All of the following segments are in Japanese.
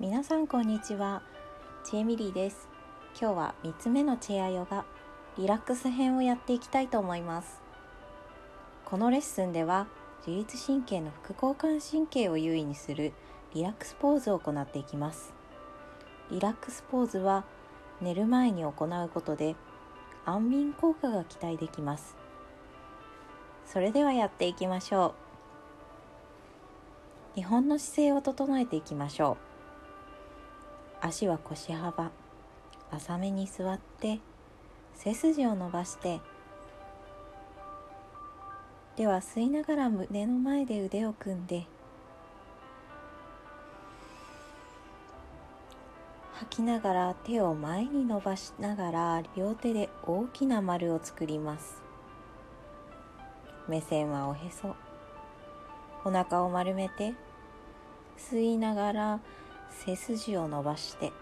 皆さんこんにちは。チェミリーです。今日は3つ目のチェアヨガリラックス編をやっていきたいと思います。このレッスンでは自律神経の副交感神経を優位にするリラックスポーズを行っていきます。リラックスポーズは寝る前に行うことで安眠効果が期待できます。それではやっていきましょう。日本の姿勢を整えていきましょう。足は腰幅浅めに座って背筋を伸ばしてでは吸いながら胸の前で腕を組んで吐きながら手を前に伸ばしながら両手で大きな丸を作ります。目線はおへそ。お腹を丸めて吸いながら背筋を伸ばして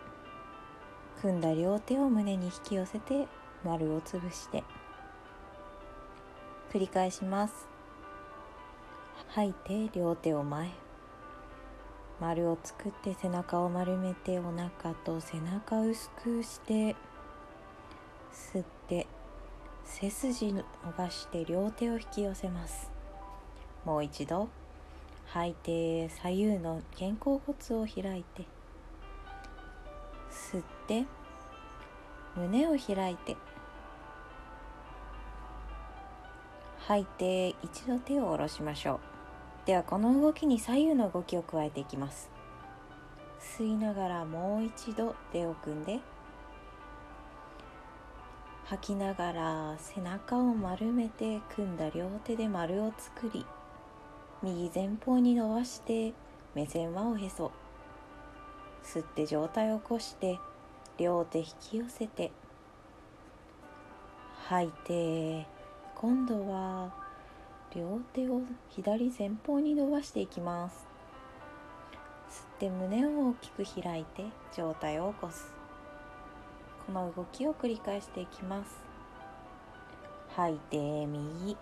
組んだ両手を胸に引き寄せて丸をつぶして繰り返します。吐いて両手を前丸を作って背中を丸めてお腹と背中を薄くして吸って背筋伸ばして両手を引き寄せます。もう一度。吐いて左右の肩甲骨を開いて吸って胸を開いて吐いて一度手を下ろしましょう。ではこの動きに左右の動きを加えていきます。吸いながらもう一度手を組んで吐きながら背中を丸めて組んだ両手で丸を作り右前方に伸ばして目線はおへそ。吸って上体を起こして両手引き寄せて吐いて今度は両手を左前方に伸ばしていきます。吸って胸を大きく開いて上体を起こす。この動きを繰り返していきます。吐いて右。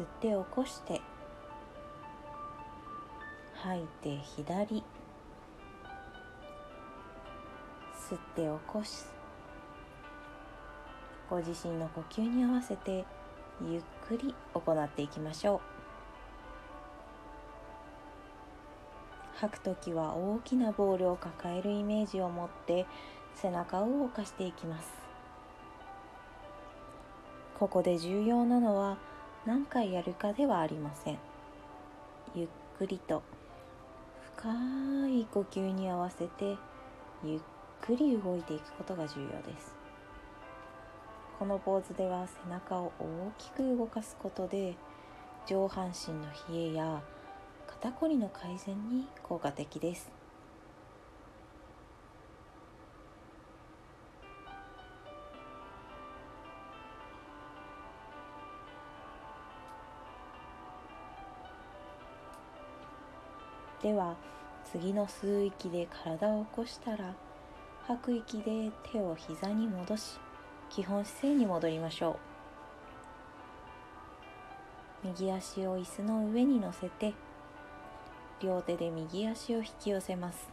吸って起こして吐いて左。吸って起こすご自身の呼吸に合わせてゆっくり行っていきましょう。吐く時は大きなボールを抱えるイメージを持って背中を動かしていきます。ここで重要なのは何回やるかではありません。ゆっくりと深い呼吸に合わせてゆっくり動いていくことが重要です。このポーズでは背中を大きく動かすことで上半身の冷えや肩こりの改善に効果的です。では次の吸う息で体を起こしたら吐く息で手を膝に戻し基本姿勢に戻りましょう。右足を椅子の上に乗せて両手で右足を引き寄せます。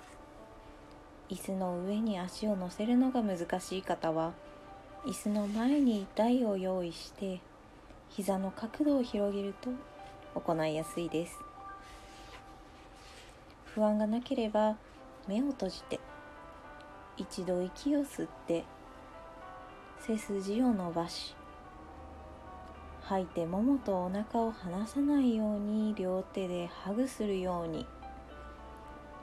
椅子の上に足を乗せるのが難しい方は椅子の前に台を用意して膝の角度を広げると行いやすいです。不安がなければ目を閉じて一度息を吸って背筋を伸ばし吐いてももとお腹を離さないように両手でハグするように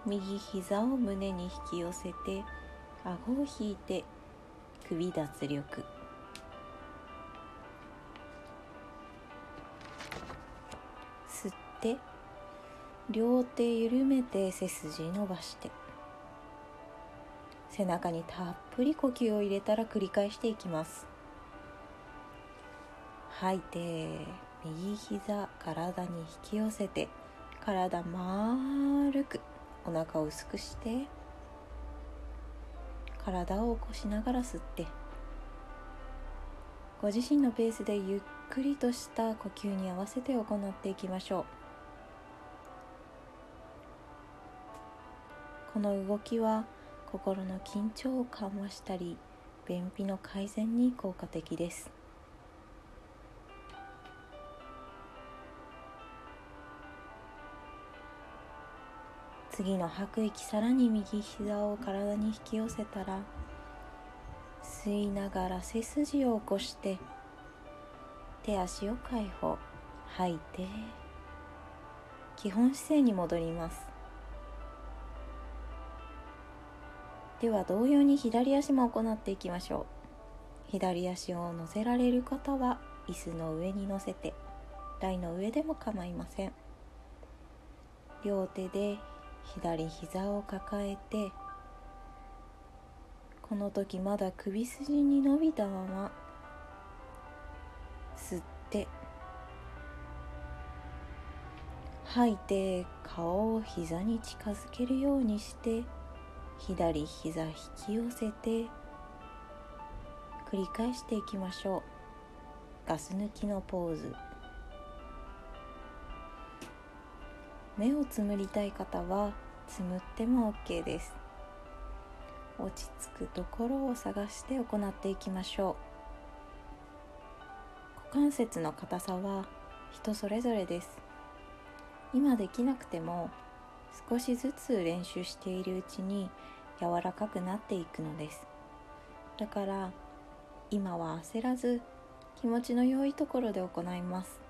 右膝を胸に引き寄せて顎を引いて首脱力。吸って両手緩めて背筋伸ばして背中にたっぷり呼吸を入れたら繰り返していきます。吐いて右膝体に引き寄せて体丸くお腹を薄くして体を起こしながら吸ってご自身のペースでゆっくりとした呼吸に合わせて行っていきましょう。この動きは心の緊張を緩和したり便秘の改善に効果的です。次の吐く息さらに右膝を体に引き寄せたら吸いながら背筋を起こして手足を解放。吐いて基本姿勢に戻ります。では同様に左足も行っていきましょう。左足を乗せられる方は椅子の上に乗せて台の上でも構いません。両手で左膝を抱えてこの時まだ首筋に伸びたまま吸って吐いて顔を膝に近づけるようにして左膝引き寄せて繰り返していきましょう。ガス抜きのポーズ。目をつむりたい方はつむっても OK です。落ち着くところを探して行っていきましょう。股関節の硬さは人それぞれです。今できなくても少しずつ練習しているうちに柔らかくなっていくのです。だから今は焦らず気持ちの良いところで行います。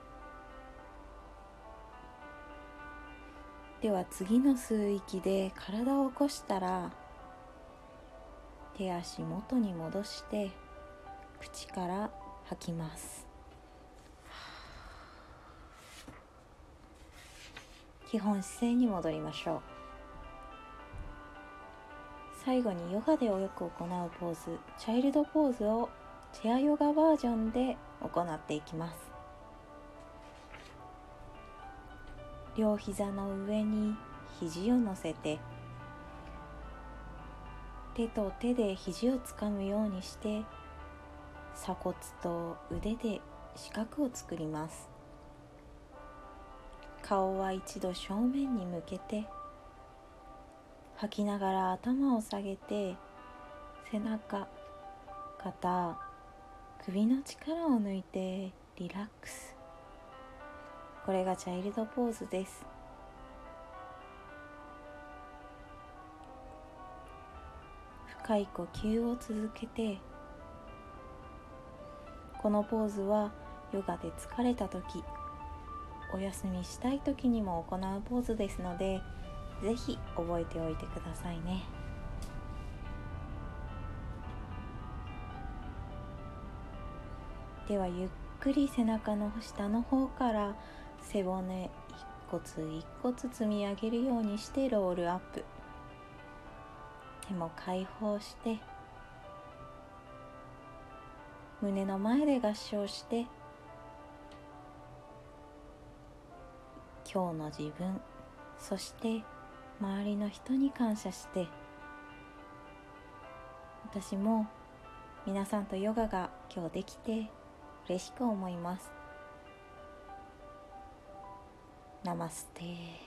では次の吸う息で体を起こしたら手足元に戻して口から吐きます。基本姿勢に戻りましょう。最後にヨガでよく行うポーズチャイルドポーズをチェアヨガバージョンで行っていきます。両膝の上に肘を乗せて手と手で肘をつかむようにして鎖骨と腕で四角を作ります。顔は一度正面に向けて吐きながら頭を下げて背中肩首の力を抜いてリラックス。これがチャイルドポーズです。深い呼吸を続けてこのポーズはヨガで疲れた時お休みしたい時にも行うポーズですので是非覚えておいてくださいね。ではゆっくり背中の下の方から背骨一骨一骨積み上げるようにしてロールアップ。手も解放して胸の前で合掌して今日の自分そして周りの人に感謝して私も皆さんとヨガが今日できて嬉しく思います。ナマステ。